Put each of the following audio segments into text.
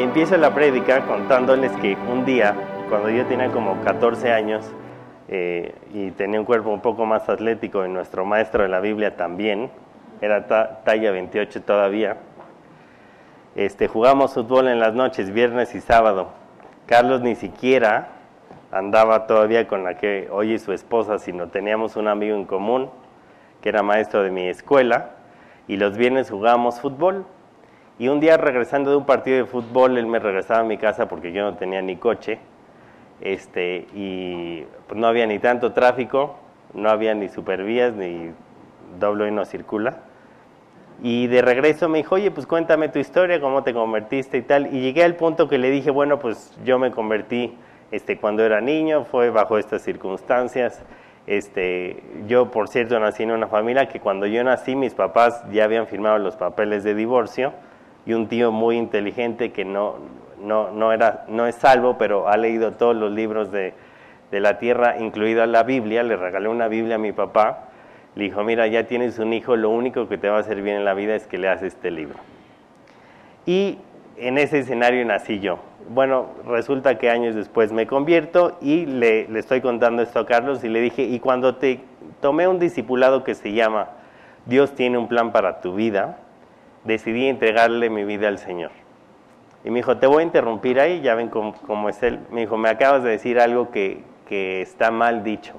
Y empiezo la prédica contándoles que un día, cuando yo tenía como 14 años eh, y tenía un cuerpo un poco más atlético, y nuestro maestro de la Biblia también, era talla 28 todavía, este, jugamos fútbol en las noches, viernes y sábado. Carlos ni siquiera andaba todavía con la que hoy es su esposa, sino teníamos un amigo en común que era maestro de mi escuela y los viernes jugábamos fútbol. Y un día regresando de un partido de fútbol, él me regresaba a mi casa porque yo no tenía ni coche, este, y pues no había ni tanto tráfico, no había ni supervías, ni doble y no circula. Y de regreso me dijo, oye, pues cuéntame tu historia, cómo te convertiste y tal. Y llegué al punto que le dije, bueno, pues yo me convertí este, cuando era niño, fue bajo estas circunstancias. Este, yo, por cierto, nací en una familia que cuando yo nací, mis papás ya habían firmado los papeles de divorcio y un tío muy inteligente que no, no, no, era, no es salvo, pero ha leído todos los libros de, de la tierra, incluida la Biblia, le regalé una Biblia a mi papá, le dijo, mira, ya tienes un hijo, lo único que te va a hacer bien en la vida es que le haces este libro. Y en ese escenario nací yo. Bueno, resulta que años después me convierto y le, le, estoy contando esto a Carlos y le dije, y cuando te tomé un discipulado que se llama Dios tiene un plan para tu vida, decidí entregarle mi vida al Señor. Y me dijo, te voy a interrumpir ahí, ya ven cómo, es él. Me dijo, me acabas de decir algo que, que está mal dicho.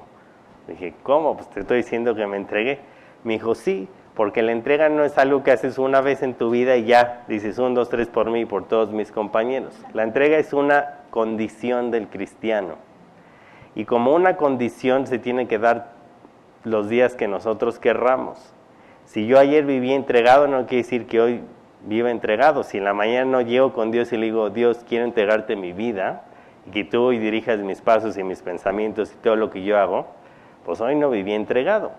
dije, ¿cómo? Pues te estoy diciendo que me entregué. Me dijo, sí, porque la entrega no es algo que haces una vez en tu vida y ya dices un, dos, tres por mí y por todos mis compañeros. La entrega es una condición del cristiano. Y como una condición se tiene que dar los días que nosotros querramos. Si yo ayer viví entregado, no quiere decir que hoy viva entregado. Si en la mañana no llego con Dios y le digo, Dios, quiero entregarte mi vida, y que tú hoy dirijas mis pasos y mis pensamientos y todo lo que yo hago, pues hoy no viví entregado.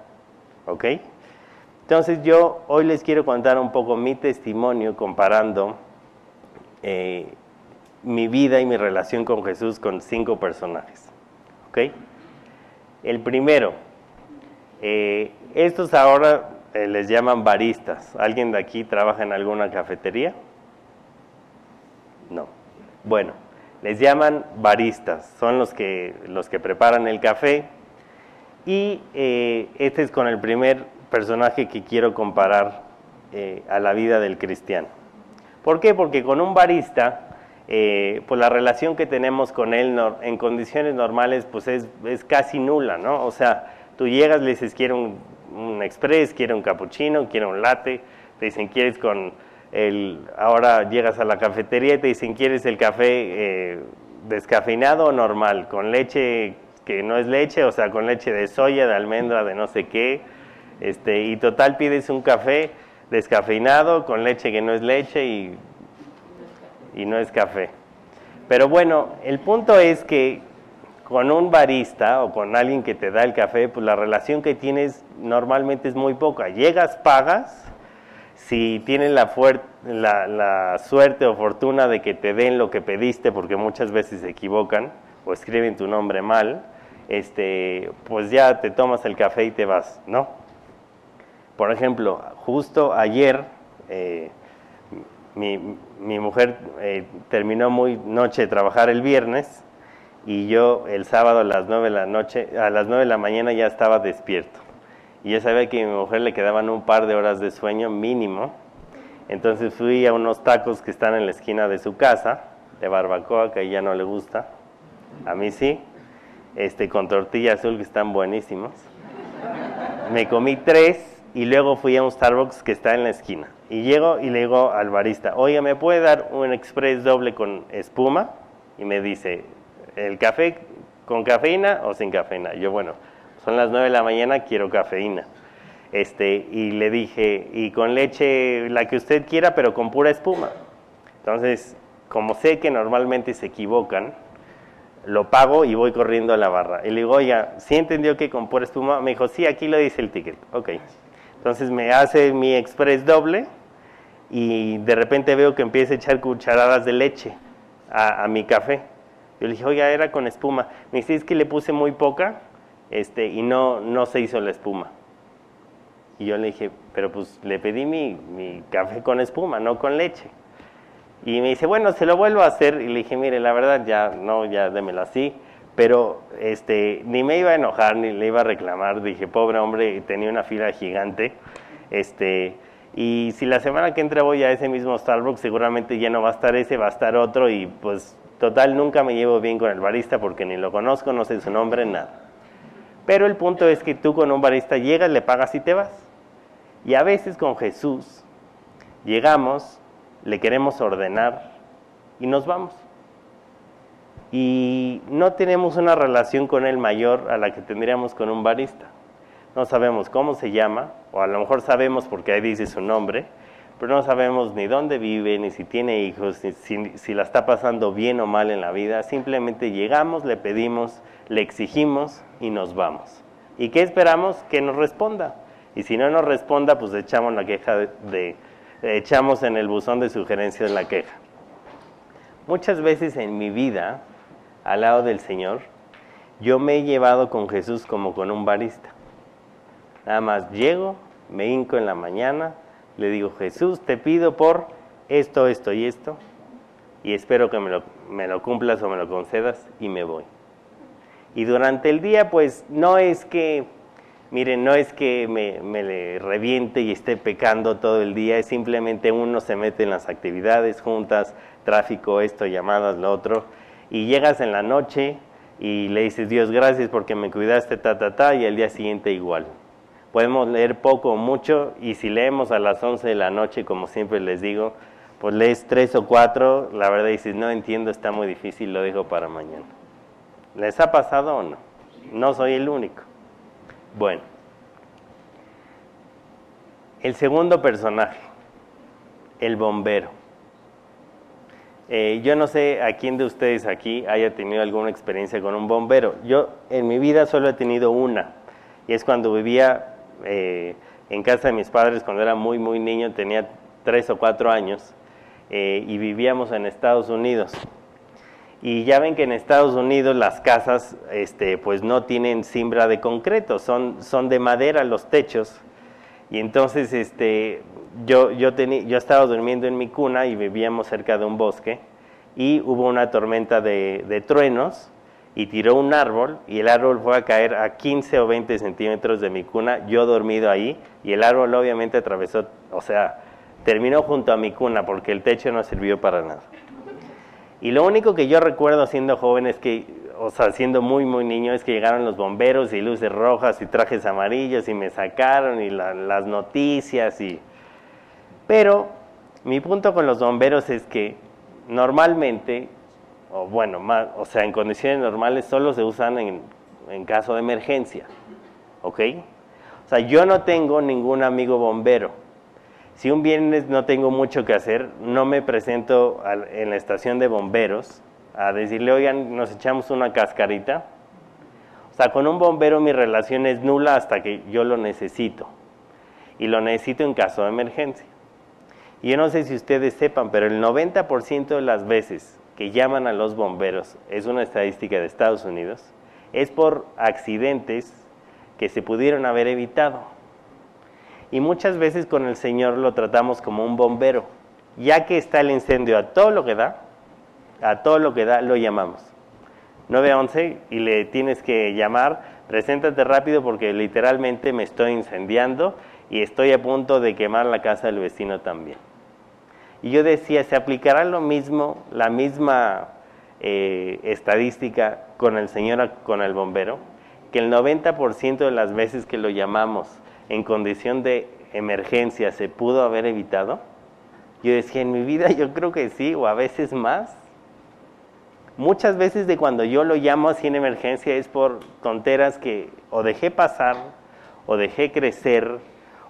¿Ok? Entonces yo hoy les quiero contar un poco mi testimonio comparando eh, mi vida y mi relación con Jesús con cinco personajes. ¿Ok? El primero, eh, estos ahora eh, les llaman baristas. ¿Alguien de aquí trabaja en alguna cafetería? No. Bueno, les llaman baristas. Son los que, los que preparan el café. Y este es con el primer personaje que quiero comparar eh, a la vida del cristiano. ¿Por qué? Porque con un barista, eh, pues la relación que tenemos con él en condiciones normales pues es, es, casi nula, ¿no? O sea, tú llegas, le dices, quiero un, un express, quiero un cappuccino, quiero un latte, te dicen, ¿quieres con el... Ahora llegas a la cafetería y te dicen, ¿quieres el café eh, descafeinado o normal? Con leche que no es leche, o sea, con leche de soya, de almendra, de no sé qué, este, y total pides un café descafeinado con leche que no es leche y, y no es café. Pero bueno, el punto es que con un barista o con alguien que te da el café, pues la relación que tienes normalmente es muy poca. Llegas, pagas, si tienes la, la, suerte o fortuna de que te den lo que pediste, porque muchas veces se equivocan o escriben tu nombre mal, este, pues ya te tomas el café y te vas, ¿no? Por ejemplo, justo ayer eh, mi, mi, mujer eh, terminó muy noche de trabajar el viernes y yo el sábado a las 9 de la noche, a las 9 de la mañana ya estaba despierto. Y ya sabía que a mi mujer le quedaban un par de horas de sueño mínimo. Entonces fui a unos tacos que están en la esquina de su casa, de barbacoa, que a ella no le gusta. A mí sí. Este, con tortilla azul que están buenísimos. Me comí tres y luego fui a un Starbucks que está en la esquina. Y llego y le digo al barista, oye, ¿me puede dar un express doble con espuma? Y me dice, ¿el café con cafeína o sin cafeína? Yo, bueno, son las 9 de la mañana, quiero cafeína. Este, y le dije, y con leche la que usted quiera, pero con pura espuma. Entonces, como sé que normalmente se equivocan, lo pago y voy corriendo a la barra. Y le digo, oiga, ¿sí entendió que con pura espuma? Me dijo, sí, aquí lo dice el ticket. Ok. Entonces me hace mi express doble y de repente veo que empieza a echar cucharadas de leche a, mi café. Yo le dije, oiga, era con espuma. Me dice, es que le puse muy poca este, y no, no se hizo la espuma. Y yo le dije, pero pues le pedí mi, mi café con espuma, no con leche. Y me dice, bueno, se lo vuelvo a hacer. Y le dije, mire, la verdad ya, no, ya démelo así. Pero este, ni me iba a enojar, ni le iba a reclamar. Dije, pobre hombre, tenía una fila gigante. Este, y si la semana que entra voy a ese mismo Starbucks, seguramente ya no va a estar ese, va a estar otro. Y pues, total, nunca me llevo bien con el barista porque ni lo conozco, no sé su nombre, nada. Pero el punto es que tú con un barista llegas, le pagas y te vas. Y a veces con Jesús llegamos, le queremos ordenar y nos vamos. Y no tenemos una relación con Él mayor a la que tendríamos con un barista. No sabemos cómo se llama, o a lo mejor sabemos porque ahí dice su nombre, pero no sabemos ni dónde vive, ni si tiene hijos, ni si, si la está pasando bien o mal en la vida. Simplemente llegamos, le pedimos, le exigimos y nos vamos. ¿Y qué esperamos? Que nos responda. Y si no nos responda, pues echamos la queja de, echamos en el buzón de sugerencias la queja. Muchas veces en mi vida, al lado del Señor, yo me he llevado con Jesús como con un barista. Nada más llego, me hinco en la mañana, le digo, Jesús, te pido por esto, esto y esto, y espero que me lo, me lo cumplas o me lo concedas, y me voy. Y durante el día, pues no es que, miren, no es que me, le reviente y esté pecando todo el día, es simplemente uno se mete en las actividades juntas, tráfico, esto, llamadas, lo otro, y llegas en la noche y le dices, Dios, gracias porque me cuidaste, ta, ta, ta, y al día siguiente igual. Podemos leer poco o mucho, y si leemos a las 11 de la noche, como siempre les digo, pues lees tres o cuatro, la verdad dices, no entiendo, está muy difícil, lo dejo para mañana. ¿Les ha pasado o no? No soy el único. Bueno, el segundo personaje, el bombero. Eh, yo no sé a quién de ustedes aquí haya tenido alguna experiencia con un bombero. Yo en mi vida solo he tenido una, y es cuando vivía eh, en casa de mis padres cuando era muy, muy niño, tenía tres o cuatro años, eh, y vivíamos en Estados Unidos. Y ya ven que en Estados Unidos las casas este, pues no tienen cimbra de concreto, son, son de madera los techos. Y entonces este, yo, yo, yo estaba durmiendo en mi cuna y vivíamos cerca de un bosque y hubo una tormenta de, de truenos y tiró un árbol y el árbol fue a caer a 15 o 20 centímetros de mi cuna, yo dormido ahí y el árbol obviamente atravesó, o sea, terminó junto a mi cuna porque el techo no sirvió para nada. Y lo único que yo recuerdo siendo joven es que, o sea, siendo muy, muy niño, es que llegaron los bomberos y luces rojas y trajes amarillos y me sacaron y las noticias y... Pero mi punto con los bomberos es que normalmente, o bueno, más, o sea, en condiciones normales solo se usan en, en caso de emergencia, ¿ok? O sea, yo no tengo ningún amigo bombero si un viernes no tengo mucho que hacer, no me presento en la estación de bomberos a decirle, oigan, nos echamos una cascarita. O sea, con un bombero mi relación es nula hasta que yo lo necesito. Y lo necesito en caso de emergencia. Y yo no sé si ustedes sepan, pero el 90% de las veces que llaman a los bomberos, es una estadística de Estados Unidos, es por accidentes que se pudieron haber evitado. Y muchas veces con el Señor lo tratamos como un bombero. Ya que está el incendio a todo lo que da, a todo lo que da lo llamamos. 911 y le tienes que llamar, preséntate rápido porque literalmente me estoy incendiando y estoy a punto de quemar la casa del vecino también. Y yo decía, ¿se aplicará lo mismo, la misma eh, estadística con el Señor, con el bombero? Que el 90% de las veces que lo llamamos en condición de emergencia se pudo haber evitado? Yo decía, en mi vida yo creo que sí, o a veces más. Muchas veces de cuando yo lo llamo así en emergencia es por tonteras que o dejé pasar, o dejé crecer,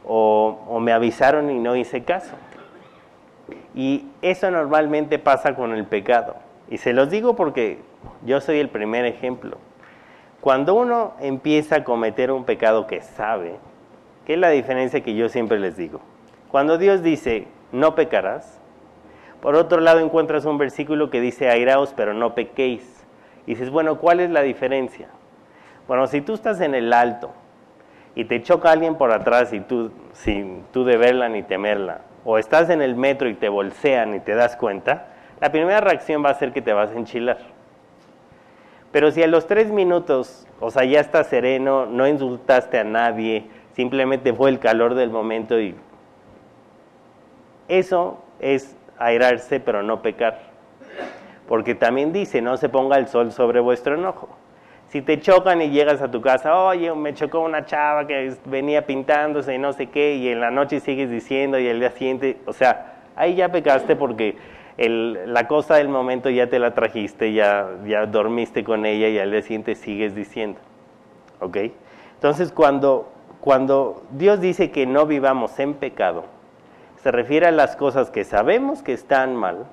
o, o me avisaron y no hice caso. Y eso normalmente pasa con el pecado. Y se los digo porque yo soy el primer ejemplo. Cuando uno empieza a cometer un pecado que sabe, ¿Qué es la diferencia que yo siempre les digo? Cuando Dios dice, no pecarás, por otro lado encuentras un versículo que dice, airaos, pero no pequéis. Y dices, bueno, ¿cuál es la diferencia? Bueno, si tú estás en el alto y te choca alguien por atrás y tú, sin tú de verla ni temerla, o estás en el metro y te bolsean y te das cuenta, la primera reacción va a ser que te vas a enchilar. Pero si a los tres minutos, o sea, ya estás sereno, no insultaste a nadie, simplemente fue el calor del momento y eso es airarse pero no pecar. Porque también dice, no se ponga el sol sobre vuestro enojo. Si te chocan y llegas a tu casa, oye, me chocó una chava que venía pintándose y no sé qué, y en la noche sigues diciendo y el día siguiente, o sea, ahí ya pecaste porque la cosa del momento ya te la trajiste, ya, ya dormiste con ella y al día siguiente sigues diciendo. ¿Ok? Entonces, cuando, cuando Dios dice que no vivamos en pecado, se refiere a las cosas que sabemos que están mal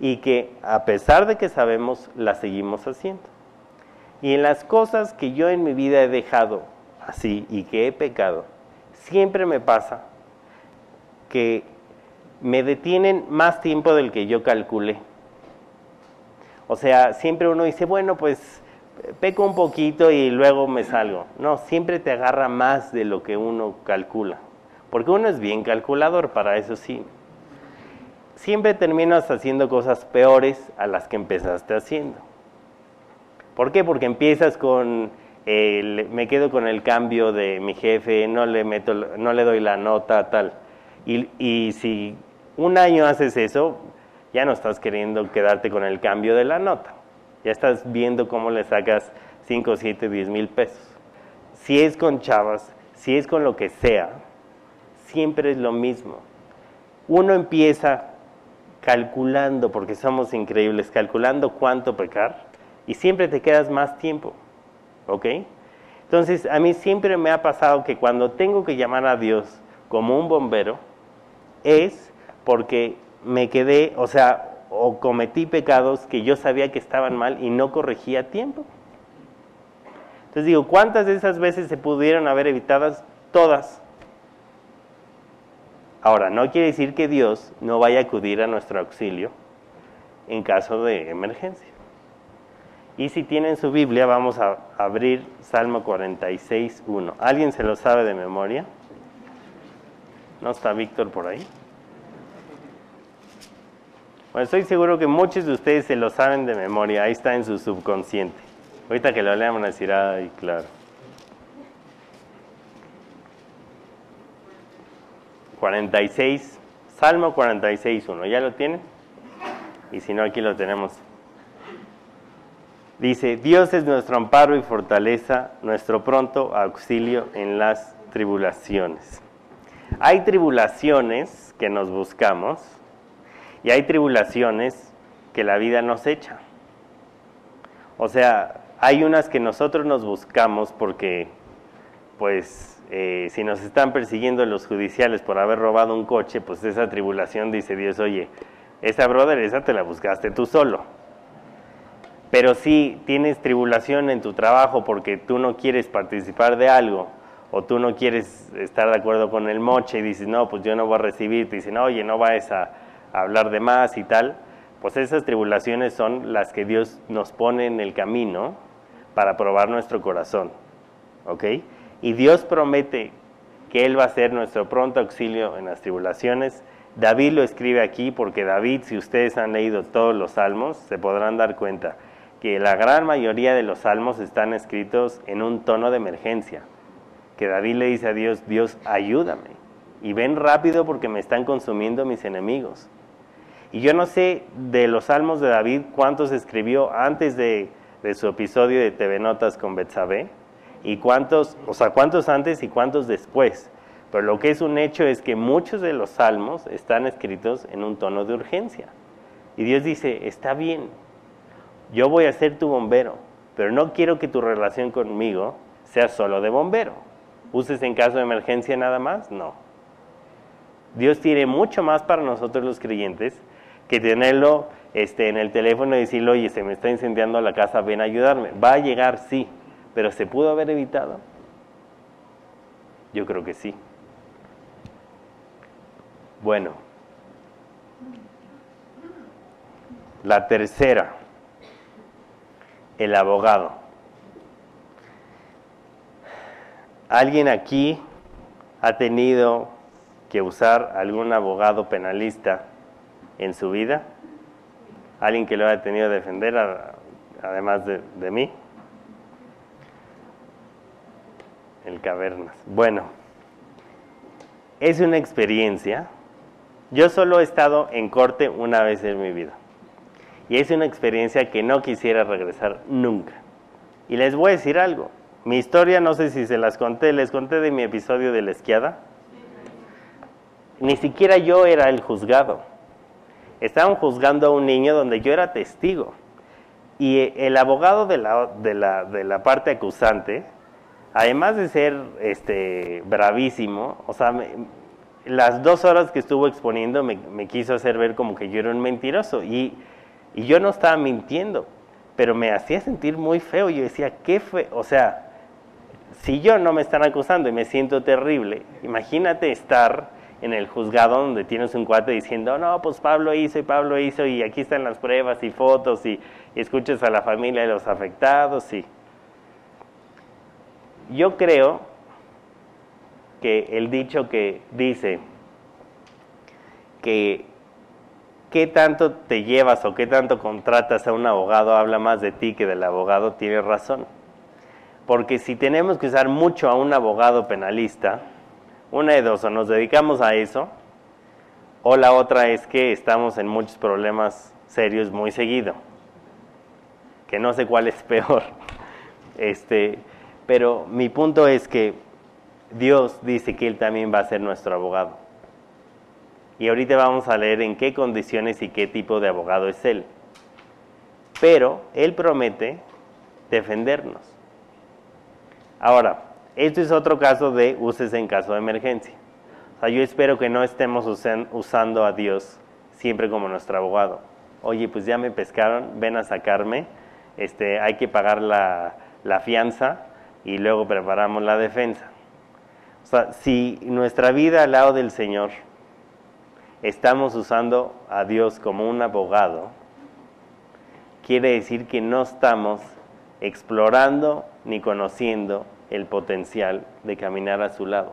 y que a pesar de que sabemos, las seguimos haciendo. Y en las cosas que yo en mi vida he dejado así y que he pecado, siempre me pasa que me detienen más tiempo del que yo calculé. O sea, siempre uno dice, bueno, pues peco un poquito y luego me salgo. No, siempre te agarra más de lo que uno calcula. Porque uno es bien calculador, para eso sí. Siempre terminas haciendo cosas peores a las que empezaste haciendo. ¿Por qué? Porque empiezas con, me quedo con el cambio de mi jefe, no le, meto, no le doy la nota, tal. Y, y si un año haces eso, ya no estás queriendo quedarte con el cambio de la nota. Ya estás viendo cómo le sacas 5, 7, 10 mil pesos. Si es con chavas, si es con lo que sea, siempre es lo mismo. Uno empieza calculando, porque somos increíbles, calculando cuánto pecar, y siempre te quedas más tiempo. ¿Ok? Entonces, a mí siempre me ha pasado que cuando tengo que llamar a Dios como un bombero, es porque me quedé, o sea, o cometí pecados que yo sabía que estaban mal y no corregía a tiempo. Entonces digo, ¿cuántas de esas veces se pudieron haber evitadas? Todas. Ahora, no quiere decir que Dios no vaya a acudir a nuestro auxilio en caso de emergencia. Y si tienen su Biblia, vamos a abrir Salmo 46, 1. ¿Alguien se lo sabe de memoria? ¿No está Víctor por ahí? Bueno, estoy seguro que muchos de ustedes se lo saben de memoria, ahí está en su subconsciente. Ahorita que lo leamos van a decir, ay, claro. ...46... Salmo 46, 1. ¿Ya lo tienen? Y si no, aquí lo tenemos. Dice, Dios es nuestro amparo y fortaleza, nuestro pronto auxilio en las tribulaciones. Hay tribulaciones que nos buscamos, y hay tribulaciones que la vida nos echa. O sea, hay unas que nosotros nos buscamos porque, pues, eh, si nos están persiguiendo los judiciales por haber robado un coche, pues esa tribulación dice Dios, oye, esa brother, esa te la buscaste tú solo. Pero si tienes tribulación en tu trabajo porque tú no quieres participar de algo, o tú no quieres estar de acuerdo con el moche y dices, no, pues yo no voy a recibir, te dicen, oye, no vayas a hablar de más y tal, pues esas tribulaciones son las que Dios nos pone en el camino para probar nuestro corazón. ¿Ok? Y Dios promete que Él va a ser nuestro pronto auxilio en las tribulaciones. David lo escribe aquí porque David, si ustedes han leído todos los salmos, se podrán dar cuenta que la gran mayoría de los salmos están escritos en un tono de emergencia. Que David le dice a Dios, Dios, ayúdame. Y ven rápido porque me están consumiendo mis enemigos. Y yo no sé de los salmos de David cuántos escribió antes de, su episodio de TV Notas con Betsabé y cuántos, o sea, cuántos antes y cuántos después. Pero lo que es un hecho es que muchos de los salmos están escritos en un tono de urgencia. Y Dios dice, está bien, yo voy a ser tu bombero, pero no quiero que tu relación conmigo sea solo de bombero. ¿Uses en caso de emergencia nada más? No. Dios tiene mucho más para nosotros los creyentes que tenerlo este, en el teléfono y decirle, oye, se me está incendiando la casa, ven a ayudarme. Va a llegar, sí, pero ¿se pudo haber evitado? Yo creo que sí. Bueno, la tercera, el abogado. ¿Alguien aquí ha tenido que usar algún abogado penalista? en su vida? alguien que lo haya tenido que defender, además de, de mí. El Cavernas. Bueno, es una experiencia. Yo solo he estado en corte una vez en mi vida. Y es una experiencia que no quisiera regresar nunca. Y les voy a decir algo. Mi historia, no sé si se las conté, les conté de mi episodio de la esquiada. Ni siquiera yo era el juzgado. Estaban juzgando a un niño donde yo era testigo. Y el abogado de la, de la, de la parte acusante, además de ser este, bravísimo, o sea, las dos horas que estuvo exponiendo me, me, quiso hacer ver como que yo era un mentiroso. Y y yo no estaba mintiendo, pero me hacía sentir muy feo. Yo decía, ¿qué fue? O sea, si yo no me están acusando y me siento terrible, imagínate estar en el juzgado donde tienes un cuate diciendo, no, pues Pablo hizo y Pablo hizo y aquí están las pruebas y fotos y, y escuchas a la familia de los afectados y... Yo creo que el dicho que dice que qué tanto te llevas o qué tanto contratas a un abogado habla más de ti que del abogado, tiene razón. Porque si tenemos que usar mucho a un abogado penalista, una de dos, o nos dedicamos a eso, o la otra es que estamos en muchos problemas serios muy seguido, que no sé cuál es peor. Este, pero mi punto es que Dios dice que Él también va a ser nuestro abogado. Y ahorita vamos a leer en qué condiciones y qué tipo de abogado es él. Pero él promete defendernos. Ahora, esto es otro caso de uses en caso de emergencia. O sea, yo espero que no estemos usando a Dios siempre como nuestro abogado. Oye, pues ya me pescaron, ven a sacarme, este, hay que pagar la, la fianza y luego preparamos la defensa. O sea, si nuestra vida al lado del Señor estamos usando a Dios como un abogado, quiere decir que no estamos explorando ni conociendo el potencial de caminar a su lado.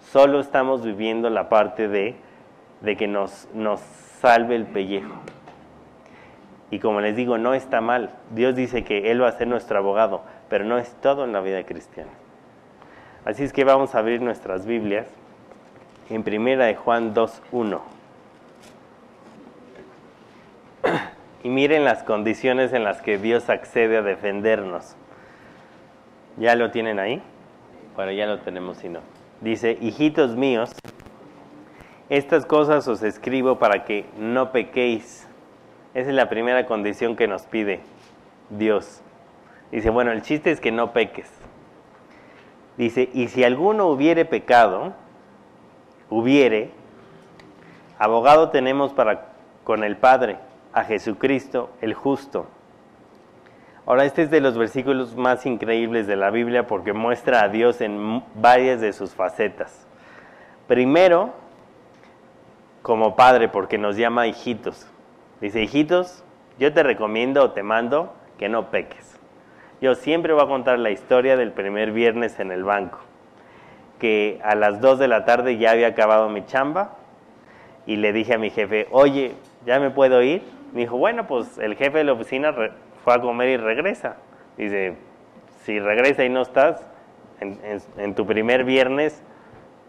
Solo estamos viviendo la parte de, de que nos, nos salve el pellejo. Y como les digo, no está mal. Dios dice que Él va a ser nuestro abogado, pero no es todo en la vida cristiana. Así es que vamos a abrir nuestras Biblias en primera de Juan 2.1. Y miren las condiciones en las que Dios accede a defendernos. ¿Ya lo tienen ahí? Bueno, ya lo tenemos si no. Dice, hijitos míos, estas cosas os escribo para que no pequéis. Esa es la primera condición que nos pide Dios. Dice, bueno, el chiste es que no peques. Dice, y si alguno hubiere pecado, hubiere, abogado tenemos para con el Padre, a Jesucristo el justo. Ahora, este es de los versículos más increíbles de la Biblia porque muestra a Dios en varias de sus facetas. Primero, como Padre, porque nos llama hijitos. Dice, hijitos, yo te recomiendo o te mando que no peques. Yo siempre voy a contar la historia del primer viernes en el banco que a las 2 de la tarde ya había acabado mi chamba y le dije a mi jefe, oye, ¿ya me puedo ir? Me dijo, bueno, pues el jefe de la oficina fue a comer y regresa. Dice, si regresa y no estás en, tu primer viernes,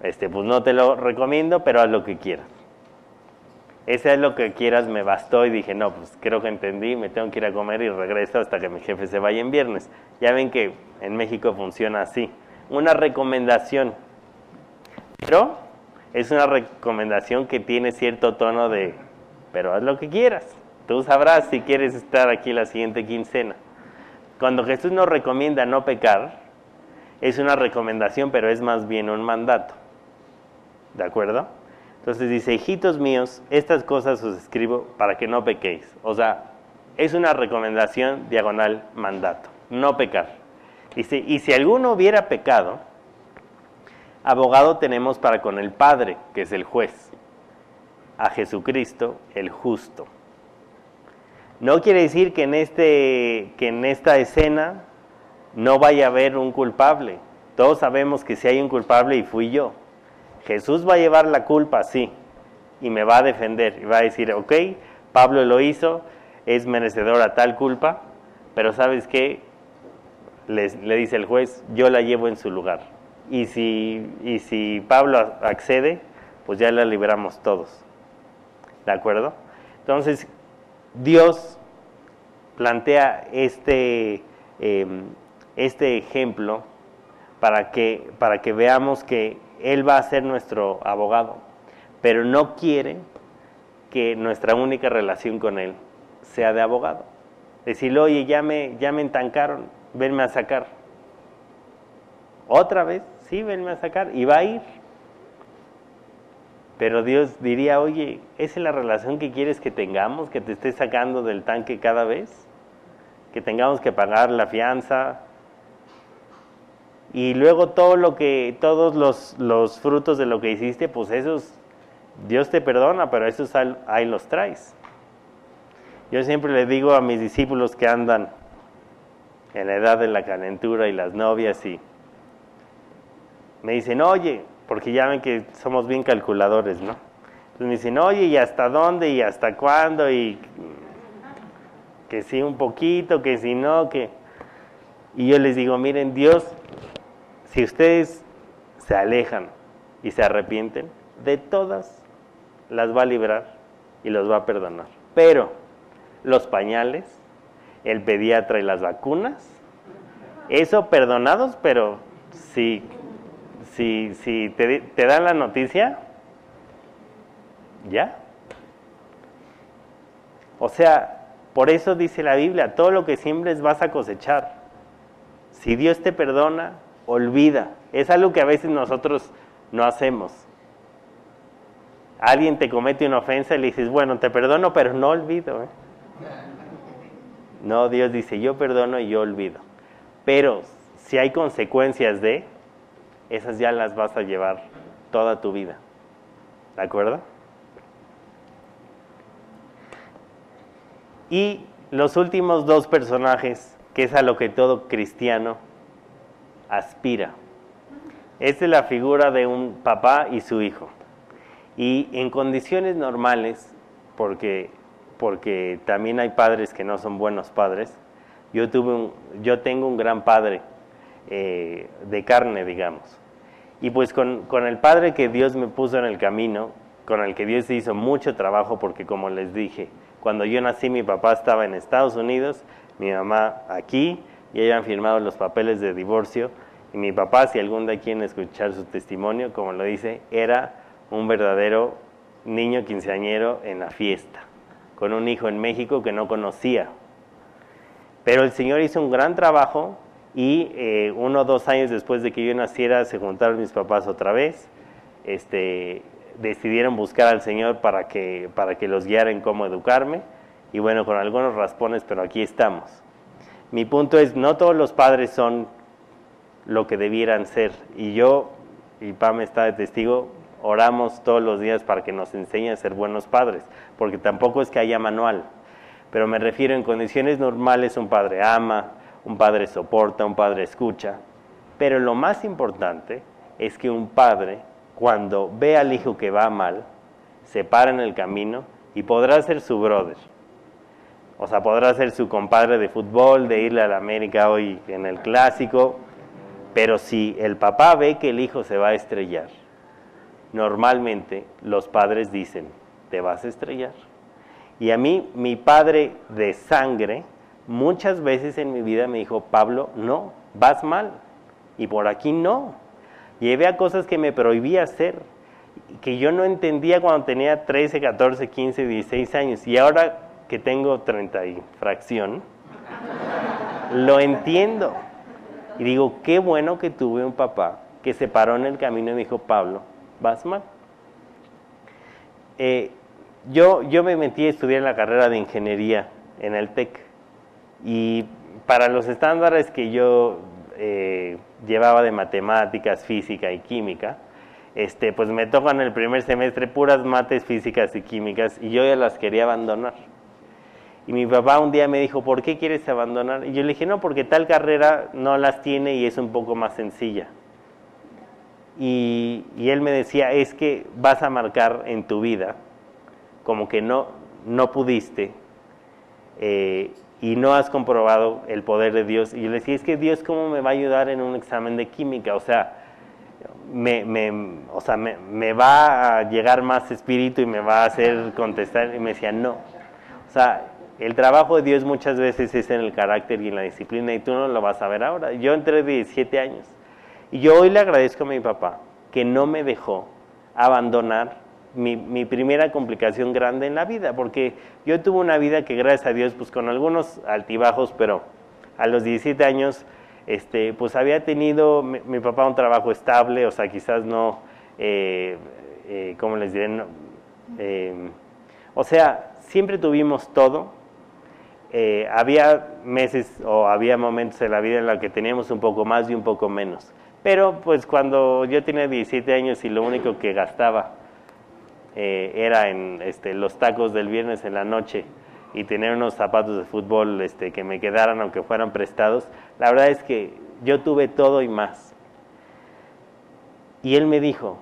este, pues no te lo recomiendo, pero haz lo que quieras. Ese es lo que quieras, me bastó y dije, no, pues creo que entendí, me tengo que ir a comer y regreso hasta que mi jefe se vaya en viernes. Ya ven que en México funciona así una recomendación, pero es una recomendación que tiene cierto tono de, pero haz lo que quieras, tú sabrás si quieres estar aquí la siguiente quincena. Cuando Jesús nos recomienda no pecar, es una recomendación, pero es más bien un mandato. ¿De acuerdo? Entonces dice, hijitos míos, estas cosas os escribo para que no pequéis. O sea, es una recomendación diagonal mandato, no pecar. Dice, y si alguno hubiera pecado, abogado tenemos para con el Padre, que es el juez, a Jesucristo el justo. No quiere decir que en, este, que en esta escena no vaya a haber un culpable. Todos sabemos que si hay un culpable y fui yo. Jesús va a llevar la culpa, sí, y me va a defender. Y va a decir, ok, Pablo lo hizo, es merecedor a tal culpa, pero ¿sabes qué? Le dice el juez, yo la llevo en su lugar. Y si, y si Pablo accede, pues ya la liberamos todos. ¿De acuerdo? Entonces, Dios plantea este, em, este ejemplo para que, para que veamos que Él va a ser nuestro abogado, pero no quiere que nuestra única relación con Él sea de abogado. Decirle, oye, ya me, ya me entancaron, venme a sacar. Otra vez, sí, venme a sacar, y va a ir. Pero Dios diría, oye, ¿esa es la relación que quieres que tengamos, que te esté sacando del tanque cada vez? Que tengamos que pagar la fianza. Y luego todo lo que, todos los, los frutos de lo que hiciste, pues esos, Dios te perdona, pero esos ahí los traes. Yo siempre le digo a mis discípulos que andan en la edad de la calentura y las novias y me dicen, oye, porque ya ven que somos bien calculadores, ¿no? Me dicen, oye, ¿y hasta dónde? ¿Y hasta cuándo? Y que sí un poquito, que si no, que... Y yo les digo, miren, Dios, si ustedes se alejan y se arrepienten, de todas las va a librar y los va a perdonar. Pero los pañales, el pediatra y las vacunas, eso perdonados, pero si si, si te, te dan la noticia, ya. O sea, por eso dice la Biblia, todo lo que siembres vas a cosechar. Si Dios te perdona, olvida. Es algo que a veces nosotros no hacemos. Alguien te comete una ofensa y le dices, bueno, te perdono, pero no olvido. ¿eh? No, Dios dice, yo perdono y yo olvido. Pero si hay consecuencias de, esas ya las vas a llevar toda tu vida. ¿De acuerdo? Y los últimos dos personajes, que es a lo que todo cristiano aspira. Esta es la figura de un papá y su hijo. Y en condiciones normales, porque, porque también hay padres que no son buenos padres, yo, tuve un, yo tengo un gran padre eh, de carne, digamos. Y pues con, con, el Padre que Dios me puso en el camino, con el que Dios hizo mucho trabajo, porque como les dije, cuando yo nací mi papá estaba en Estados Unidos, mi mamá aquí, y hayan firmado los papeles de divorcio, y mi papá, si algún día quieren escuchar su testimonio, como lo dice, era un verdadero niño quinceañero en la fiesta, con un hijo en México que no conocía. Pero el Señor hizo un gran trabajo y eh, uno o dos años después de que yo naciera se juntaron mis papás otra vez, este, decidieron buscar al Señor para que, para que los guiara en cómo educarme y bueno, con algunos raspones, pero aquí estamos. Mi punto es, no todos los padres son lo que debieran ser y yo, y Pam está de testigo, oramos todos los días para que nos enseñe a ser buenos padres, porque tampoco es que haya manual, pero me refiero en condiciones normales un padre ama, un padre soporta, un padre escucha, pero lo más importante es que un padre, cuando ve al hijo que va mal, se para en el camino y podrá ser su brother. O sea, podrá ser su compadre de fútbol, de irle a la América hoy en el clásico, pero si el papá ve que el hijo se va a estrellar, normalmente los padres dicen, te vas a estrellar. Y a mí, mi padre de sangre, muchas veces en mi vida me dijo, Pablo, no, vas mal. Y por aquí no. Llevé a cosas que me prohibía hacer, que yo no entendía cuando tenía 13, 14, 15, 16 años. Y ahora que tengo 30 y fracción, lo entiendo. Y digo, qué bueno que tuve un papá que se paró en el camino y me dijo, Pablo, vas. Eh, yo, yo me metí a estudiar la carrera de ingeniería en el TEC y para los estándares que yo eh, llevaba de matemáticas, física y química, este, pues me tocan el primer semestre puras mates, físicas y químicas y yo ya las quería abandonar. Y mi papá un día me dijo, ¿por qué quieres abandonar? Y yo le dije, no, porque tal carrera no las tiene y es un poco más sencilla. Y, él me decía, es que vas a marcar en tu vida como que no, no pudiste eh, y no has comprobado el poder de Dios. Y yo le decía, es que Dios cómo me va a ayudar en un examen de química, o sea, me, me, o sea, me, me, va a llegar más espíritu y me va a hacer contestar. Y me decía, no. O sea, el trabajo de Dios muchas veces es en el carácter y en la disciplina y tú no lo vas a ver ahora. Yo entré de 17 años y yo hoy le agradezco a mi papá que no me dejó abandonar mi, mi, primera complicación grande en la vida, porque yo tuve una vida que gracias a Dios, pues con algunos altibajos, pero a los 17 años este, pues había tenido mi, papá un trabajo estable, o sea, quizás no, eh, eh, ¿cómo les diré? Eh, o sea, siempre tuvimos todo. Eh, había meses o había momentos en la vida en los que teníamos un poco más y un poco menos. Pero pues cuando yo tenía 17 años y lo único que gastaba era en este, los tacos del viernes en la noche, y tener unos zapatos de fútbol este, que me quedaran aunque fueran prestados, la verdad es que yo tuve todo y más. Y él me dijo,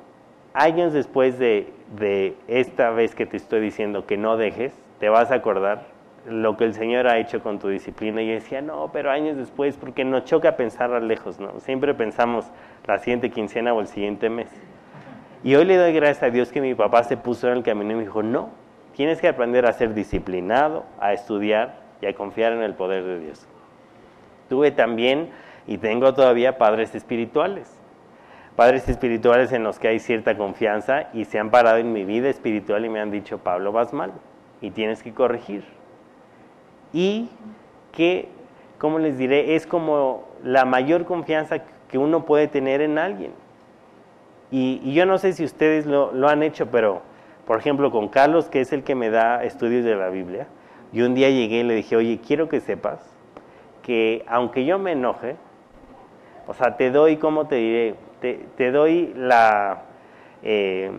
años después de, de esta vez que te estoy diciendo que no dejes, te vas a acordar lo que el Señor ha hecho con tu disciplina. Y yo decía, no, pero años después, porque nos choca pensar a lejos, ¿no? Siempre pensamos la siguiente quincena o el siguiente mes. Y hoy le doy gracias a Dios que mi papá se puso en el camino y me dijo, no, Tienes que aprender a ser disciplinado, a estudiar y a confiar en el poder de Dios. Tuve también y tengo todavía padres espirituales. Padres espirituales en los que hay cierta confianza y se han parado en mi vida espiritual y me han dicho, Pablo, vas mal y tienes que corregir. Y que, como les diré, es como la mayor confianza que uno puede tener en alguien. Y, yo no sé si ustedes lo, lo han hecho, pero por ejemplo, con Carlos, que es el que me da estudios de la Biblia, y un día llegué y le dije, oye, quiero que sepas que aunque yo me enoje, o sea, te doy, ¿cómo te diré? Te, doy la, eh,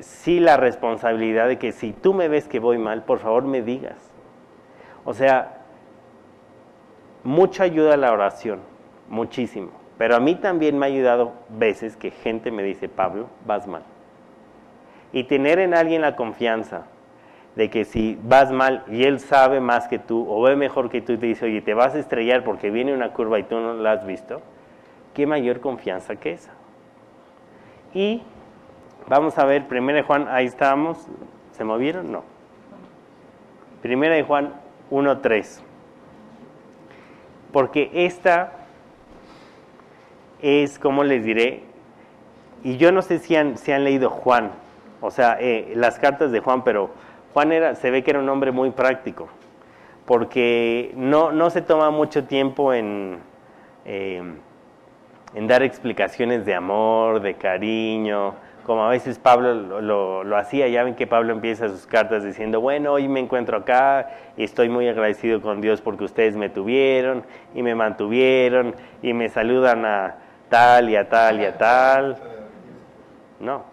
sí la responsabilidad de que si tú me ves que voy mal, por favor me digas. O sea, mucha ayuda la oración, muchísimo. Pero a mí también me ha ayudado veces que gente me dice, Pablo, vas mal y tener en alguien la confianza de que si vas mal y él sabe más que tú o ve mejor que tú y te dice, oye, te vas a estrellar porque viene una curva y tú no la has visto, qué mayor confianza que esa. Y vamos a ver, primera de Juan, ahí estábamos, ¿se movieron? No. Primera de Juan 1.3. Porque esta es, como les diré, y yo no sé si han, si han leído Juan, o sea, eh, las cartas de Juan, pero Juan era, se ve que era un hombre muy práctico, porque no, no se toma mucho tiempo en, eh, en dar explicaciones de amor, de cariño, como a veces Pablo lo, lo, hacía, ya ven que Pablo empieza sus cartas diciendo, bueno, hoy me encuentro acá y estoy muy agradecido con Dios porque ustedes me tuvieron y me mantuvieron y me saludan a tal y a tal y a tal. No,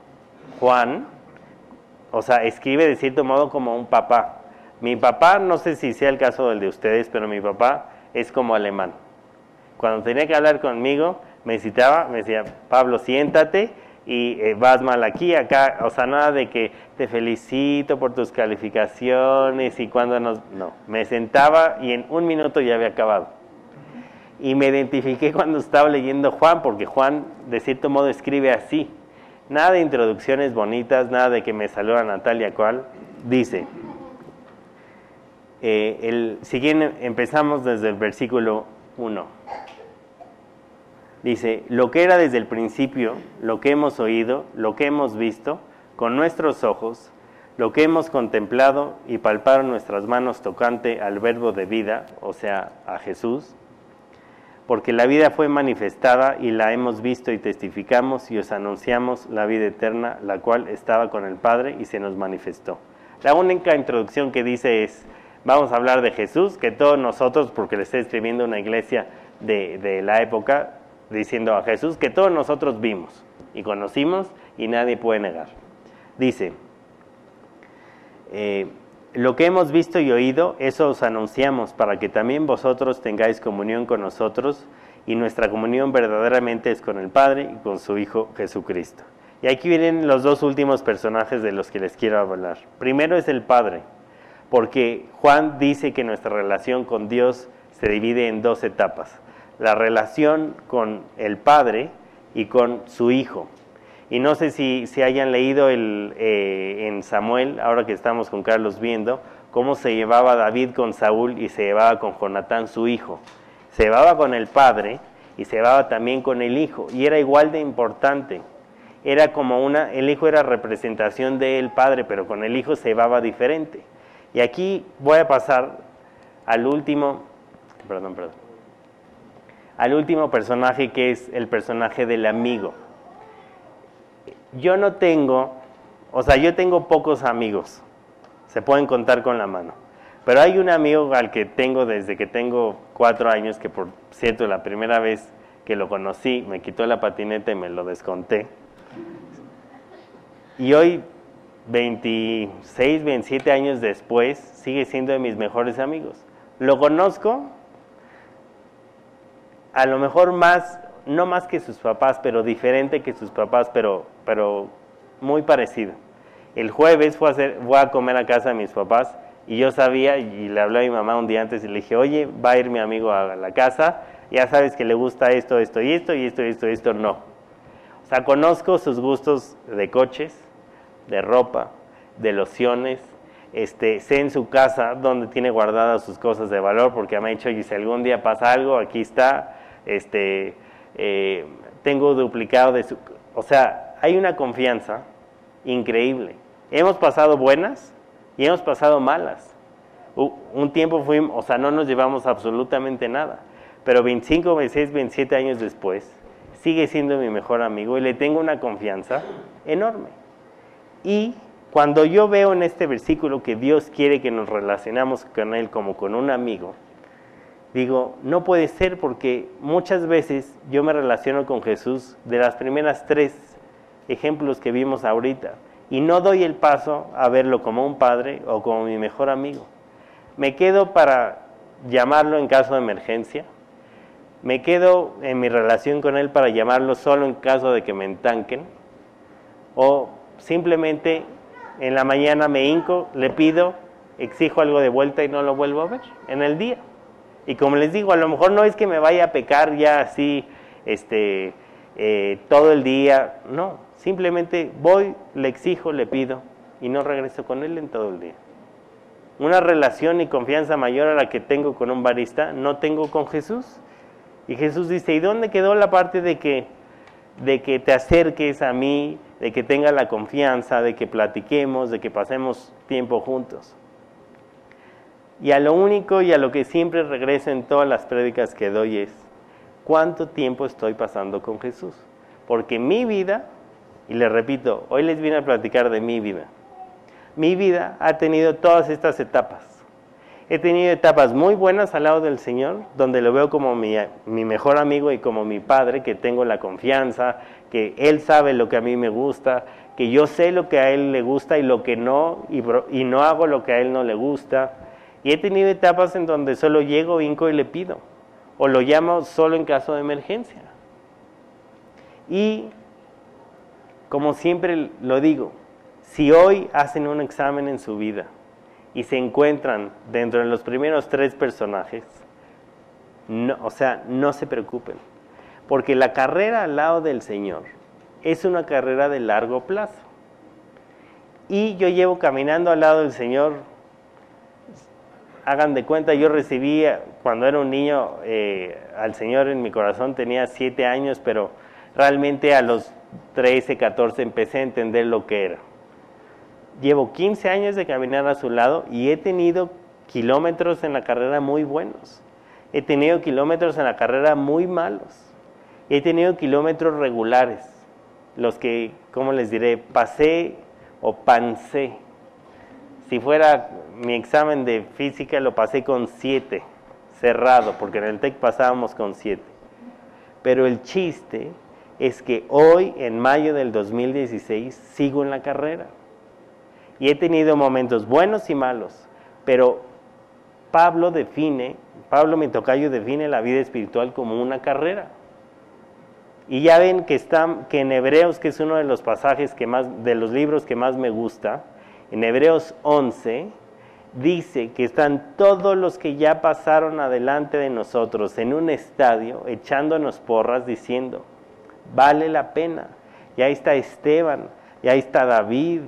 Juan o sea, escribe de cierto modo como un papá. Mi papá, no sé si sea el caso del de ustedes, pero mi papá es como alemán. Cuando tenía que hablar conmigo, me citaba, me decía, Pablo, siéntate y eh, vas mal aquí, acá, o sea, nada de que te felicito por tus calificaciones y cuando nos... No, me sentaba y en un minuto ya había acabado. Y me identifiqué cuando estaba leyendo Juan, porque Juan de cierto modo escribe así. Nada de introducciones bonitas, nada de que me saluda Natalia cual. Dice, eh, el, siguiente, empezamos desde el versículo 1. Dice, lo que era desde el principio, lo que hemos oído, lo que hemos visto con nuestros ojos, lo que hemos contemplado y palparon nuestras manos tocante al verbo de vida, o sea, a Jesús, porque la vida fue manifestada y la hemos visto y testificamos y os anunciamos la vida eterna, la cual estaba con el Padre y se nos manifestó. La única introducción que dice es, vamos a hablar de Jesús, que todos nosotros, porque le estoy escribiendo una iglesia de, la época, diciendo a Jesús, que todos nosotros vimos y conocimos y nadie puede negar. Dice, eh, lo que hemos visto y oído, eso os anunciamos para que también vosotros tengáis comunión con nosotros y nuestra comunión verdaderamente es con el Padre y con su Hijo Jesucristo. Y aquí vienen los dos últimos personajes de los que les quiero hablar. Primero es el Padre, porque Juan dice que nuestra relación con Dios se divide en dos etapas. La relación con el Padre y con su Hijo. Y no sé si, si hayan leído el, eh, en Samuel, ahora que estamos con Carlos viendo, cómo se llevaba David con Saúl y se llevaba con Jonatán su hijo. Se llevaba con el padre y se llevaba también con el hijo. Y era igual de importante. Era como una, el hijo era representación del padre, pero con el hijo se llevaba diferente. Y aquí voy a pasar al último, perdón, perdón, al último personaje que es el personaje del amigo yo no tengo, o sea, yo tengo pocos amigos, se pueden contar con la mano. Pero hay un amigo al que tengo desde que tengo cuatro años, que por cierto, la primera vez que lo conocí, me quitó la patineta y me lo desconté. Y hoy, 26, 27 años después, sigue siendo de mis mejores amigos. Lo conozco, a lo mejor más no más que sus papás, pero diferente que sus papás, pero, pero muy parecido. El jueves fue a, hacer, voy a comer a casa de mis papás y yo sabía, y le hablé a mi mamá un día antes y le dije, oye, va a ir mi amigo a la casa, ya sabes que le gusta esto, esto y esto, y esto, y esto, y esto, no. O sea, conozco sus gustos de coches, de ropa, de lociones, este, sé en su casa donde tiene guardadas sus cosas de valor, porque me ha dicho, y si algún día pasa algo, aquí está, este, eh, tengo duplicado de su... O sea, hay una confianza increíble. Hemos pasado buenas y hemos pasado malas. Un tiempo fuimos, o sea, no nos llevamos absolutamente nada, pero 25, 26, 27 años después, sigue siendo mi mejor amigo y le tengo una confianza enorme. Y cuando yo veo en este versículo que Dios quiere que nos relacionamos con Él como con un amigo, digo, no puede ser porque muchas veces yo me relaciono con Jesús de las primeras tres ejemplos que vimos ahorita y no doy el paso a verlo como un padre o como mi mejor amigo. Me quedo para llamarlo en caso de emergencia. Me quedo en mi relación con él para llamarlo solo en caso de que me entanquen. O simplemente en la mañana me hinco, le pido, exijo algo de vuelta y no lo vuelvo a ver en el día. Y como les digo, a lo mejor no es que me vaya a pecar ya así este, eh, todo el día, no, simplemente voy, le exijo, le pido y no regreso con él en todo el día. Una relación y confianza mayor a la que tengo con un barista no tengo con Jesús. Y Jesús dice, ¿y dónde quedó la parte de que, de que te acerques a mí, de que tenga la confianza, de que platiquemos, de que pasemos tiempo juntos? Y a lo único y a lo que siempre regreso en todas las prédicas que doy es, ¿cuánto tiempo estoy pasando con Jesús? Porque mi vida, y le repito, hoy les vine a platicar de mi vida, mi vida ha tenido todas estas etapas. He tenido etapas muy buenas al lado del Señor, donde lo veo como mi, mi, mejor amigo y como mi padre, que tengo la confianza, que Él sabe lo que a mí me gusta, que yo sé lo que a Él le gusta y lo que no, y, y no hago lo que a Él no le gusta y he tenido etapas en donde solo llego, hinco y le pido. O lo llamo solo en caso de emergencia. Y, como siempre lo digo, si hoy hacen un examen en su vida y se encuentran dentro de los primeros tres personajes, no, o sea, no se preocupen. Porque la carrera al lado del Señor es una carrera de largo plazo. Y yo llevo caminando al lado del Señor hagan de cuenta, yo recibí cuando era un niño eh, al Señor en mi corazón, tenía siete años, pero realmente a los 13, 14 empecé a entender lo que era. Llevo 15 años de caminar a su lado y he tenido kilómetros en la carrera muy buenos. He tenido kilómetros en la carrera muy malos. He tenido kilómetros regulares, los que, ¿cómo les diré? Pasé o pancé si fuera mi examen de física lo pasé con 7, cerrado, porque en el TEC pasábamos con 7. Pero el chiste es que hoy, en mayo del 2016, sigo en la carrera. Y he tenido momentos buenos y malos, pero Pablo define, Pablo mi tocayo define la vida espiritual como una carrera. Y ya ven que, está, que en Hebreos, que es uno de los pasajes que más, de los libros que más me gusta, en Hebreos 11 dice que están todos los que ya pasaron adelante de nosotros en un estadio echándonos porras diciendo, vale la pena. Y ahí está Esteban, y ahí está David,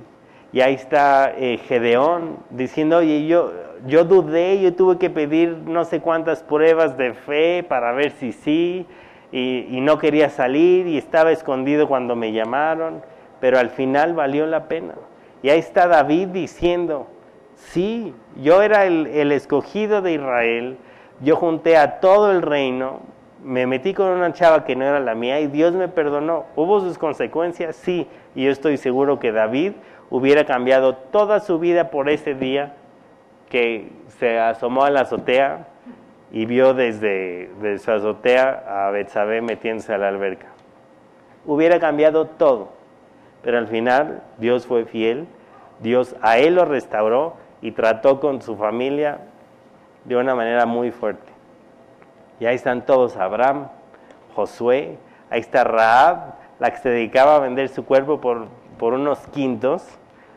y ahí está eh, Gedeón diciendo, oye, yo, yo dudé, yo tuve que pedir no sé cuántas pruebas de fe para ver si sí, y, y no quería salir, y estaba escondido cuando me llamaron, pero al final valió la pena. Y ahí está David diciendo, sí, yo era el, escogido de Israel, yo junté a todo el reino, me metí con una chava que no era la mía y Dios me perdonó. ¿Hubo sus consecuencias? Sí, y yo estoy seguro que David hubiera cambiado toda su vida por ese día que se asomó a la azotea y vio desde, su azotea a Betsabé metiéndose a la alberca. Hubiera cambiado todo, pero al final Dios fue fiel, Dios a él lo restauró y trató con su familia de una manera muy fuerte. Y ahí están todos, Abraham, Josué, ahí está Raab, la que se dedicaba a vender su cuerpo por, por unos quintos,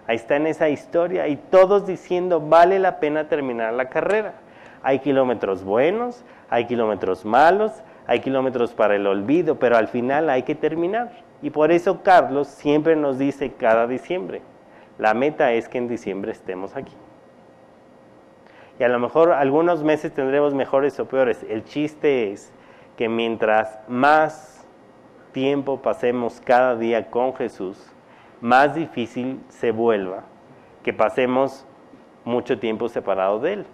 ahí está en esa historia, y todos diciendo, vale la pena terminar la carrera. Hay kilómetros buenos, hay kilómetros malos, hay kilómetros para el olvido, pero al final hay que terminar. Y por eso Carlos siempre nos dice cada diciembre, la meta es que en diciembre estemos aquí. Y a lo mejor algunos meses tendremos mejores o peores. El chiste es que mientras más tiempo pasemos cada día con Jesús, más difícil se vuelva que pasemos mucho tiempo separado de Él.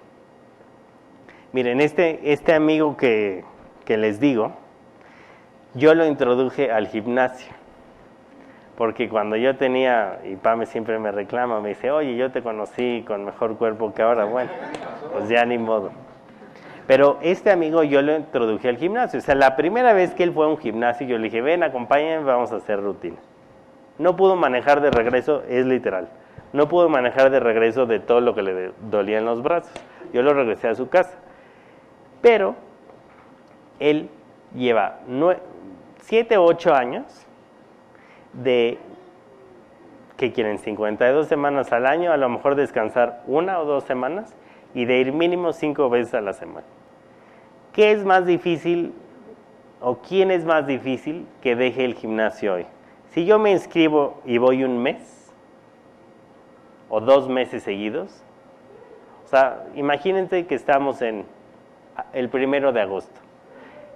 Miren, este, este amigo que, que les digo, yo lo introduje al gimnasio porque cuando yo tenía, y Pame siempre me reclama, me dice, oye, yo te conocí con mejor cuerpo que ahora, bueno, pues ya ni modo. Pero este amigo yo lo introduje al gimnasio, o sea, la primera vez que él fue a un gimnasio, yo le dije, ven, acompáñame, vamos a hacer rutina. No pudo manejar de regreso, es literal, no pudo manejar de regreso de todo lo que le dolía en los brazos. Yo lo regresé a su casa. Pero él lleva 7, 8 años de que quieren 52 semanas al año, a lo mejor descansar una o dos semanas y de ir mínimo cinco veces a la semana. ¿Qué es más difícil o quién es más difícil que deje el gimnasio hoy? Si yo me inscribo y voy un mes o dos meses seguidos, o sea, imagínense que estamos en el primero de agosto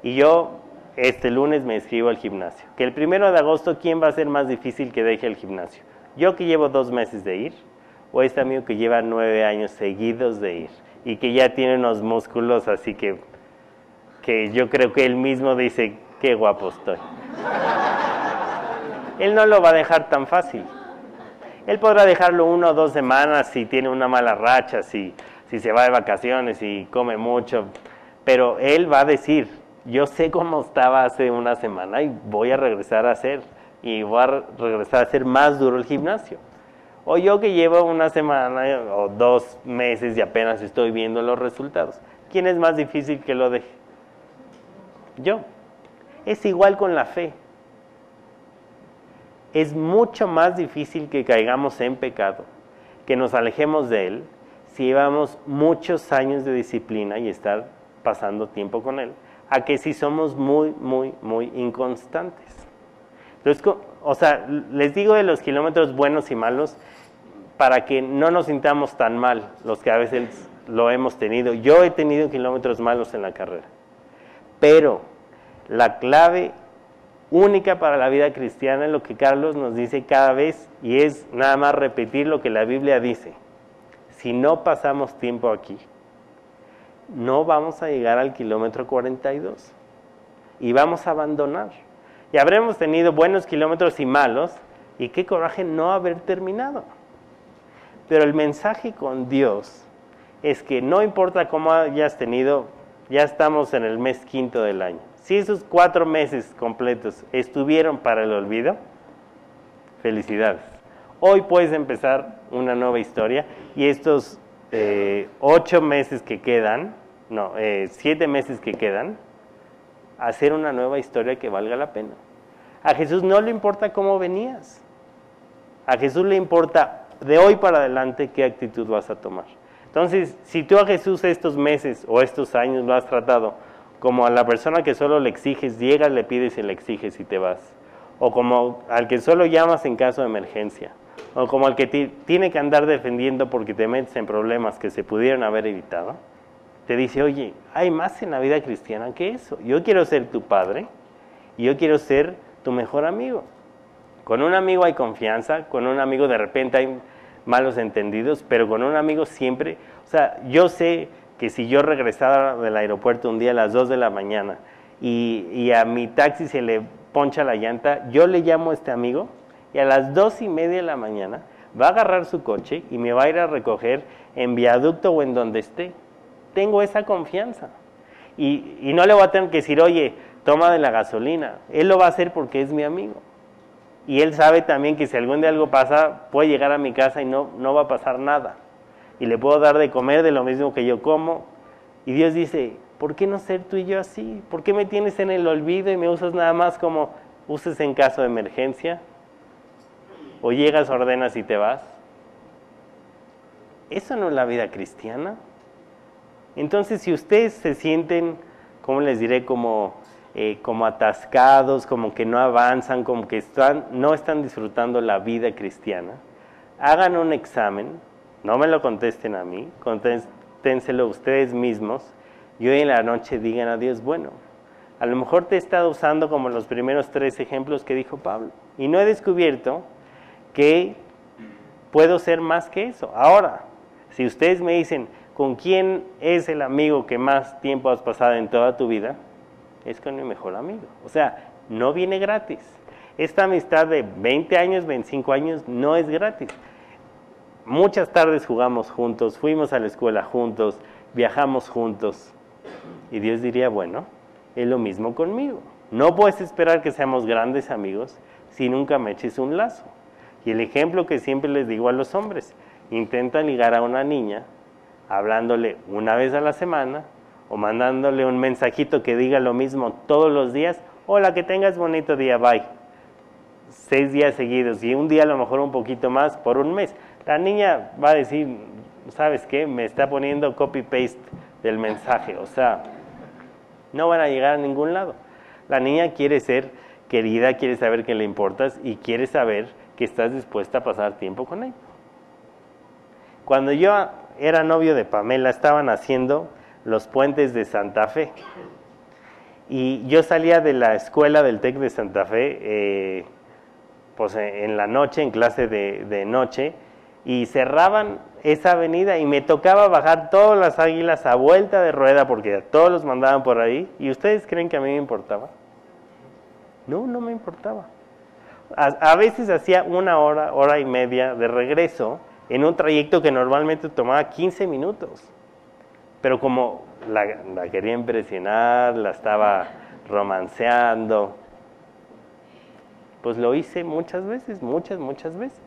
y yo este lunes me inscribo al gimnasio. Que el primero de agosto, ¿quién va a ser más difícil que deje el gimnasio? ¿Yo que llevo dos meses de ir? ¿O este amigo que lleva nueve años seguidos de ir? Y que ya tiene unos músculos así que, que yo creo que él mismo dice, qué guapo estoy. él no lo va a dejar tan fácil. Él podrá dejarlo una o dos semanas si tiene una mala racha, si, si se va de vacaciones y come mucho, pero él va a decir, yo sé cómo estaba hace una semana y voy a regresar a hacer, y voy a regresar a hacer más duro el gimnasio. O yo que llevo una semana o dos meses y apenas estoy viendo los resultados. ¿Quién es más difícil que lo deje? Yo. Es igual con la fe. Es mucho más difícil que caigamos en pecado, que nos alejemos de él, si llevamos muchos años de disciplina y estar pasando tiempo con él, a que si somos muy, muy, muy inconstantes. Entonces, o sea, les digo de los kilómetros buenos y malos para que no nos sintamos tan mal los que a veces lo hemos tenido. Yo he tenido kilómetros malos en la carrera, pero la clave única para la vida cristiana es lo que Carlos nos dice cada vez y es nada más repetir lo que la Biblia dice. Si no pasamos tiempo aquí, no vamos a llegar al kilómetro 42 y vamos a abandonar. Y habremos tenido buenos kilómetros y malos, y qué coraje no haber terminado. Pero el mensaje con Dios es que no importa cómo hayas tenido, ya estamos en el mes quinto del año. Si esos cuatro meses completos estuvieron para el olvido, felicidades. Hoy puedes empezar una nueva historia y estos eh, ocho meses que quedan no, eh, siete meses que quedan, hacer una nueva historia que valga la pena. A Jesús no le importa cómo venías. A Jesús le importa de hoy para adelante qué actitud vas a tomar. Entonces, si tú a Jesús estos meses o estos años lo has tratado como a la persona que solo le exiges, llegas, le pides y le exiges y te vas. O como al que solo llamas en caso de emergencia. O como al que tiene que andar defendiendo porque te metes en problemas que se pudieron haber evitado. Te dice, oye, hay más en la vida cristiana que eso. Yo quiero ser tu padre y yo quiero ser tu mejor amigo. Con un amigo hay confianza, con un amigo de repente hay malos entendidos, pero con un amigo siempre, o sea, yo sé que si yo regresara del aeropuerto un día a las 2 de la mañana y, a mi taxi se le poncha la llanta, yo le llamo a este amigo y a las dos y media de la mañana va a agarrar su coche y me va a ir a recoger en viaducto o en donde esté. Tengo esa confianza. Y, no le voy a tener que decir, oye, toma de la gasolina. Él lo va a hacer porque es mi amigo. Y él sabe también que si algún día algo pasa, puede llegar a mi casa y no, no va a pasar nada y le puedo dar de comer de lo mismo que yo como. Y Dios dice, ¿por qué no ser tú y yo así? ¿Por qué me tienes en el olvido y me usas nada más como uses en caso de emergencia? O llegas, ordenas y te vas. Eso no es la vida cristiana. Entonces, si ustedes se sienten, ¿cómo les diré? Como, eh, como atascados, como que no avanzan, como que están, no están disfrutando la vida cristiana, hagan un examen no me lo contesten a mí, contéstenselo ustedes mismos y hoy en la noche digan a Dios, bueno, a lo mejor te he estado usando como los primeros tres ejemplos que dijo Pablo y no he descubierto que puedo ser más que eso. Ahora, si ustedes me dicen, ¿con quién es el amigo que más tiempo has pasado en toda tu vida? Es con mi mejor amigo. O sea, no viene gratis. Esta amistad de 20 años, 25 años, no es gratis. Muchas tardes jugamos juntos, fuimos a la escuela juntos, viajamos juntos. Y Dios diría, bueno, es lo mismo conmigo. No puedes esperar que seamos grandes amigos si nunca me eches un lazo. Y el ejemplo que siempre les digo a los hombres, intenta ligar a una niña hablándole una vez a la semana o mandándole un mensajito que diga lo mismo todos los días, hola, que tengas bonito día, bye. Seis días seguidos y un día a lo mejor un poquito más por un mes. La niña va a decir, ¿sabes qué? Me está poniendo copy-paste del mensaje. O sea, no van a llegar a ningún lado. La niña quiere ser querida, quiere saber que le importas y quiere saber que estás dispuesta a pasar tiempo con ella. Cuando yo era novio de Pamela, estaban haciendo los puentes de Santa Fe. Y yo salía de la escuela del TEC de Santa Fe, eh, pues en la noche, en clase de, de noche, y cerraban esa avenida y me tocaba bajar todas las águilas a vuelta de rueda porque todos los mandaban por ahí. ¿Y ustedes creen que a mí me importaba? No, no me importaba. A, veces hacía una hora, hora y media de regreso en un trayecto que normalmente tomaba 15 minutos. Pero como la, quería impresionar, la estaba romanceando, pues lo hice muchas veces, muchas, muchas veces.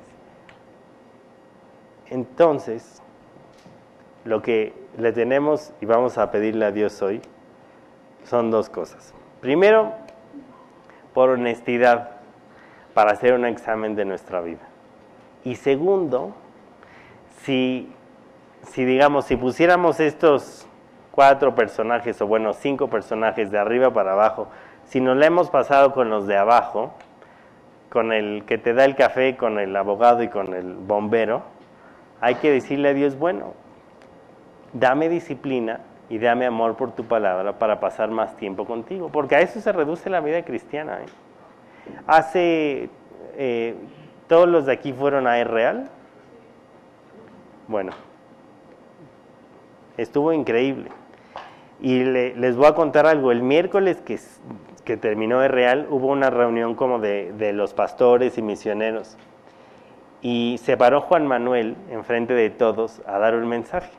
Entonces, lo que le tenemos y vamos a pedirle a Dios hoy son dos cosas. Primero, por honestidad, para hacer un examen de nuestra vida. Y segundo, si, si digamos, si pusiéramos estos cuatro personajes, o bueno, cinco personajes de arriba para abajo, si nos la hemos pasado con los de abajo, con el que te da el café, con el abogado y con el bombero, hay que decirle a Dios, bueno, dame disciplina y dame amor por tu palabra para pasar más tiempo contigo, porque a eso se reduce la vida cristiana. ¿eh? Hace, eh, todos los de aquí fueron a real. Bueno, estuvo increíble. Y les voy a contar algo. El miércoles que, que terminó E real hubo una reunión como de, de los pastores y misioneros y se paró Juan Manuel enfrente de todos a dar un mensaje.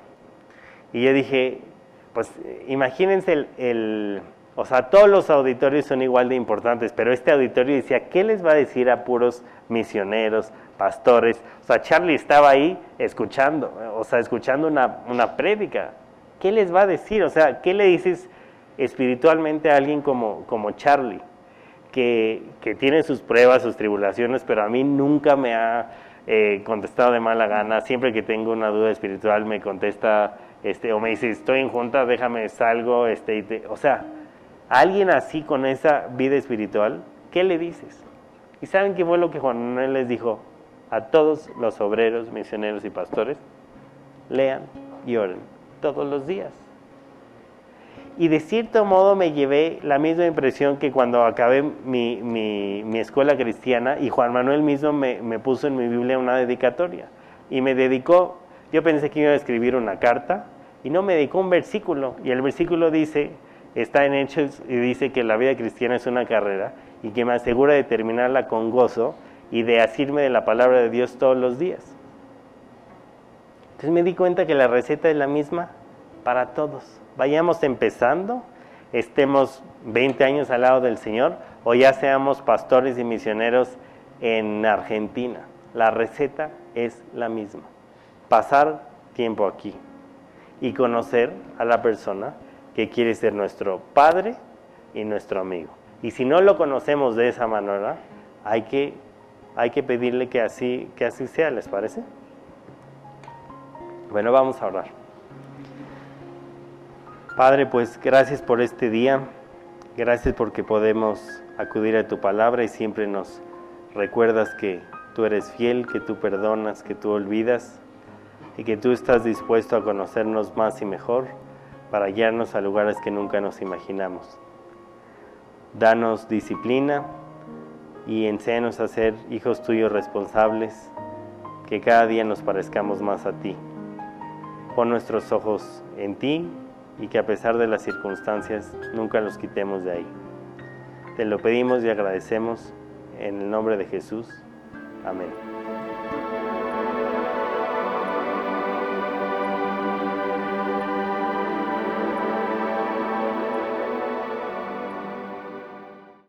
Y yo dije, pues imagínense el, o sea, todos los auditorios son igual de importantes, pero este auditorio decía, ¿qué les va a decir a puros misioneros, pastores? O sea, Charlie estaba ahí escuchando, o sea, escuchando una, una. ¿Qué les va a decir? O sea, ¿qué le dices espiritualmente a alguien como, como Charlie? Que, que tiene sus pruebas, sus tribulaciones, pero a mí nunca me ha eh, contestado de mala gana. Siempre que tengo una duda espiritual me contesta este, o me dice, estoy en junta, déjame salgo. Este, o sea, alguien así con esa vida espiritual, ¿qué le dices? ¿Y saben qué fue lo que Juan Manuel les dijo a todos los obreros, misioneros y pastores? Lean y oren todos los días. Y de cierto modo me llevé la misma impresión que cuando acabé mi, mi, escuela cristiana y Juan Manuel mismo me, me, puso en mi Biblia una dedicatoria. Y me dedicó, yo pensé que iba a escribir una carta y no me dedicó un versículo. Y el versículo dice, está en Hechos y dice que la vida cristiana es una carrera y que me asegura de terminarla con gozo y de asirme de la palabra de Dios todos los días. Entonces me di cuenta que la receta es la misma para todos vayamos empezando, estemos 20 años al lado del Señor o ya seamos pastores y misioneros en Argentina. La receta es la misma. Pasar tiempo aquí y conocer a la persona que quiere ser nuestro padre y nuestro amigo. Y si no lo conocemos de esa manera, hay que, hay que pedirle que así, que así sea, ¿les parece? Bueno, vamos a orar. Padre, pues gracias por este día, gracias porque podemos acudir a tu palabra y siempre nos recuerdas que tú eres fiel, que tú perdonas, que tú olvidas y que tú estás dispuesto a conocernos más y mejor para guiarnos a lugares que nunca nos imaginamos. Danos disciplina y enséñanos a ser hijos tuyos responsables, que cada día nos parezcamos más a ti. Pon nuestros ojos en ti y que a pesar de las circunstancias nunca los quitemos de ahí. Te lo pedimos y agradecemos en el nombre de Jesús. Amén.